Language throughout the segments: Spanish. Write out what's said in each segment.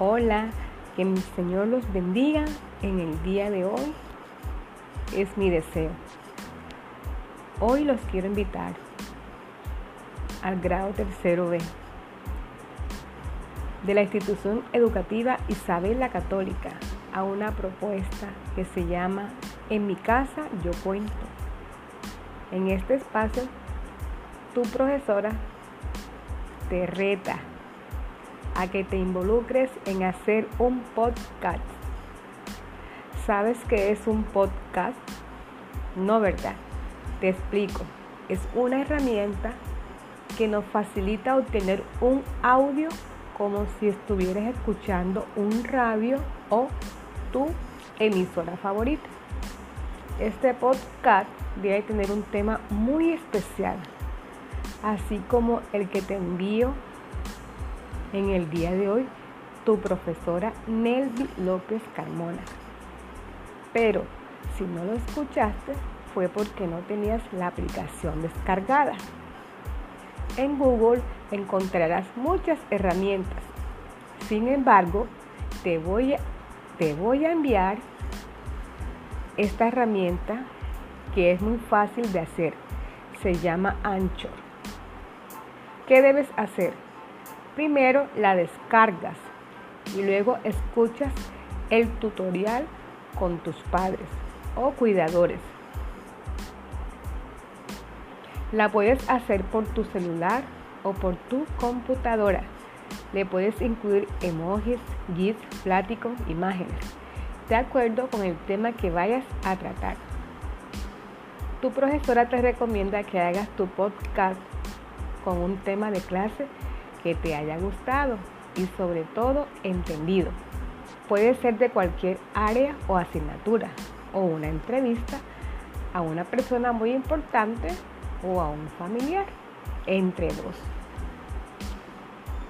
Hola, que mi Señor los bendiga en el día de hoy. Es mi deseo. Hoy los quiero invitar al grado tercero B de la institución educativa Isabel la Católica a una propuesta que se llama En mi casa yo cuento. En este espacio, tu profesora te reta a que te involucres en hacer un podcast. ¿Sabes qué es un podcast? No, ¿verdad? Te explico. Es una herramienta que nos facilita obtener un audio como si estuvieras escuchando un radio o tu emisora favorita. Este podcast debe tener un tema muy especial, así como el que te envío en el día de hoy tu profesora Nelvi López Carmona. Pero si no lo escuchaste fue porque no tenías la aplicación descargada. En Google encontrarás muchas herramientas. Sin embargo, te voy a, te voy a enviar esta herramienta que es muy fácil de hacer. Se llama Anchor. ¿Qué debes hacer? Primero la descargas y luego escuchas el tutorial con tus padres o cuidadores. La puedes hacer por tu celular o por tu computadora. Le puedes incluir emojis, GIFs, pláticos, imágenes, de acuerdo con el tema que vayas a tratar. Tu profesora te recomienda que hagas tu podcast con un tema de clase que te haya gustado y sobre todo entendido. Puede ser de cualquier área o asignatura o una entrevista a una persona muy importante o a un familiar, entre dos.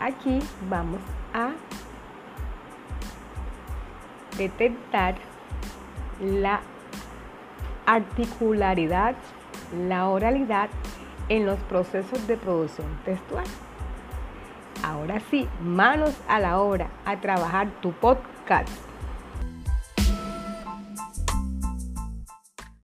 Aquí vamos a detectar la articularidad, la oralidad en los procesos de producción textual. Ahora sí, manos a la obra a trabajar tu podcast.